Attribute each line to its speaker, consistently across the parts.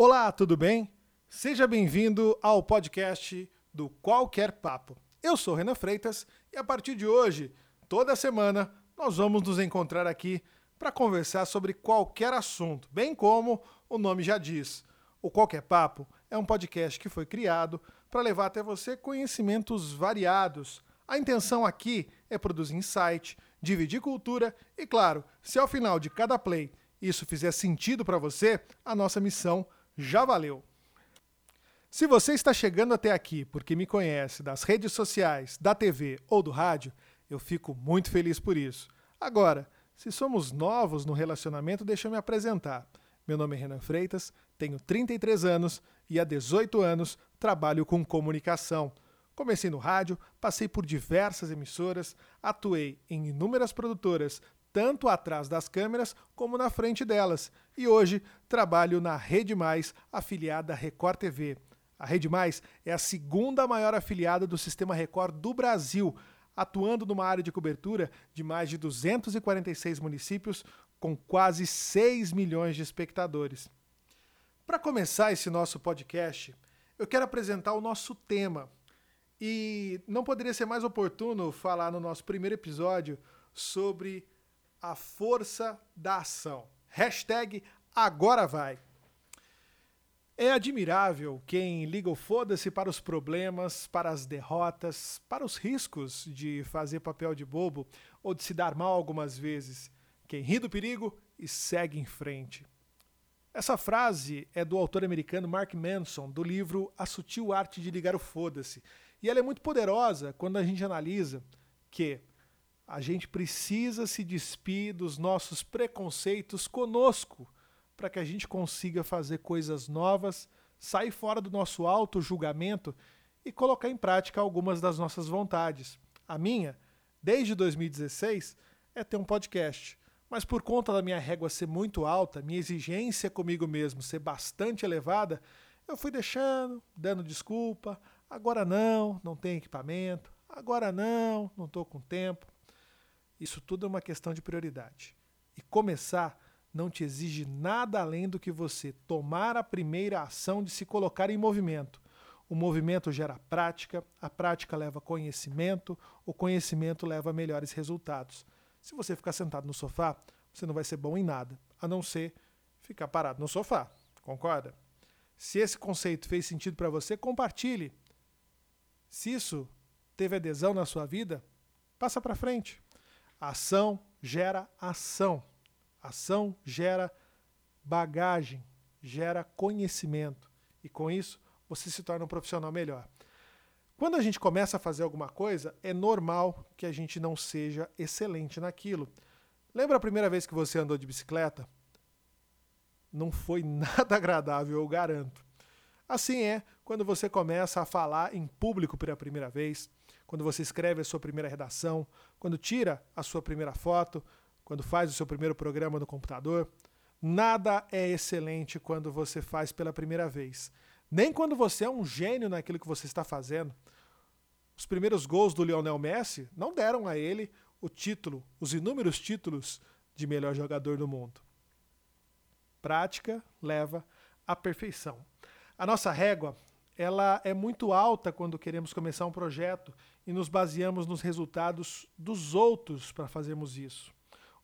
Speaker 1: Olá, tudo bem? Seja bem-vindo ao podcast do Qualquer Papo. Eu sou Renan Freitas e a partir de hoje, toda semana, nós vamos nos encontrar aqui para conversar sobre qualquer assunto, bem como o nome já diz. O Qualquer Papo é um podcast que foi criado para levar até você conhecimentos variados. A intenção aqui é produzir insight, dividir cultura e, claro, se ao final de cada play isso fizer sentido para você, a nossa missão já valeu. Se você está chegando até aqui porque me conhece das redes sociais, da TV ou do rádio, eu fico muito feliz por isso. Agora, se somos novos no relacionamento, deixa eu me apresentar. Meu nome é Renan Freitas, tenho 33 anos e há 18 anos trabalho com comunicação. Comecei no rádio, passei por diversas emissoras, atuei em inúmeras produtoras, tanto atrás das câmeras como na frente delas. E hoje trabalho na Rede Mais, afiliada Record TV. A Rede Mais é a segunda maior afiliada do Sistema Record do Brasil, atuando numa área de cobertura de mais de 246 municípios, com quase 6 milhões de espectadores. Para começar esse nosso podcast, eu quero apresentar o nosso tema. E não poderia ser mais oportuno falar no nosso primeiro episódio sobre a força da ação. Hashtag agora vai. É admirável quem liga o foda-se para os problemas, para as derrotas, para os riscos de fazer papel de bobo ou de se dar mal algumas vezes. Quem ri do perigo e segue em frente. Essa frase é do autor americano Mark Manson, do livro A Sutil Arte de Ligar o Foda-se. E ela é muito poderosa quando a gente analisa que a gente precisa se despir dos nossos preconceitos conosco para que a gente consiga fazer coisas novas, sair fora do nosso auto-julgamento e colocar em prática algumas das nossas vontades. A minha, desde 2016, é ter um podcast. Mas por conta da minha régua ser muito alta, minha exigência comigo mesmo ser bastante elevada, eu fui deixando, dando desculpa. Agora não, não tem equipamento. Agora não, não estou com tempo. Isso tudo é uma questão de prioridade. E começar não te exige nada além do que você tomar a primeira ação de se colocar em movimento. O movimento gera prática, a prática leva conhecimento, o conhecimento leva melhores resultados. Se você ficar sentado no sofá, você não vai ser bom em nada, a não ser ficar parado no sofá. Concorda? Se esse conceito fez sentido para você, compartilhe. Se isso teve adesão na sua vida, passa para frente. Ação gera ação. Ação gera bagagem, gera conhecimento. E com isso, você se torna um profissional melhor. Quando a gente começa a fazer alguma coisa, é normal que a gente não seja excelente naquilo. Lembra a primeira vez que você andou de bicicleta? Não foi nada agradável, eu garanto. Assim é quando você começa a falar em público pela primeira vez, quando você escreve a sua primeira redação, quando tira a sua primeira foto, quando faz o seu primeiro programa no computador. Nada é excelente quando você faz pela primeira vez. Nem quando você é um gênio naquilo que você está fazendo. Os primeiros gols do Lionel Messi não deram a ele o título, os inúmeros títulos de melhor jogador do mundo. Prática leva à perfeição. A nossa régua, ela é muito alta quando queremos começar um projeto e nos baseamos nos resultados dos outros para fazermos isso.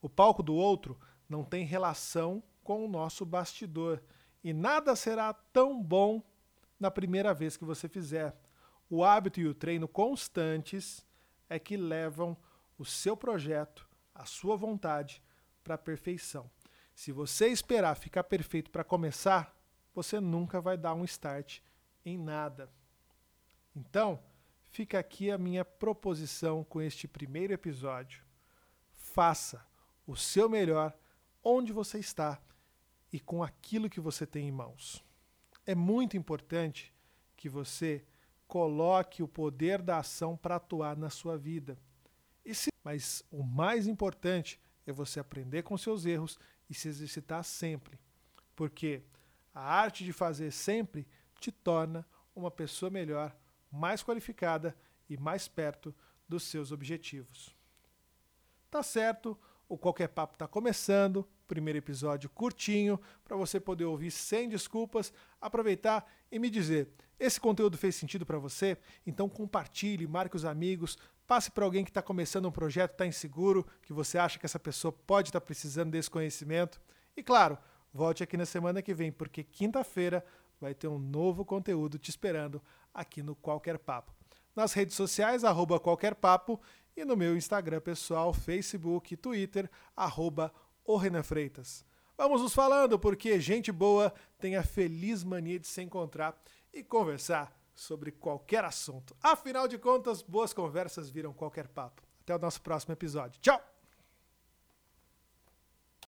Speaker 1: O palco do outro não tem relação com o nosso bastidor e nada será tão bom na primeira vez que você fizer. O hábito e o treino constantes é que levam o seu projeto, a sua vontade para a perfeição. Se você esperar ficar perfeito para começar, você nunca vai dar um start em nada. Então, fica aqui a minha proposição com este primeiro episódio. Faça o seu melhor onde você está e com aquilo que você tem em mãos. É muito importante que você coloque o poder da ação para atuar na sua vida. Se, mas o mais importante é você aprender com seus erros e se exercitar sempre. Porque a arte de fazer sempre te torna uma pessoa melhor, mais qualificada e mais perto dos seus objetivos. Tá certo? O Qualquer Papo está começando. primeiro episódio curtinho, para você poder ouvir sem desculpas, aproveitar e me dizer: esse conteúdo fez sentido para você? Então compartilhe, marque os amigos, passe para alguém que está começando um projeto, está inseguro, que você acha que essa pessoa pode estar tá precisando desse conhecimento. E claro, volte aqui na semana que vem, porque quinta-feira vai ter um novo conteúdo te esperando aqui no Qualquer Papo. Nas redes sociais, arroba Qualquer Papo, e no meu Instagram pessoal, Facebook, Twitter, arroba o Renan Freitas. Vamos nos falando, porque gente boa tem a feliz mania de se encontrar e conversar sobre qualquer assunto. Afinal de contas, boas conversas viram qualquer papo. Até o nosso próximo episódio. Tchau!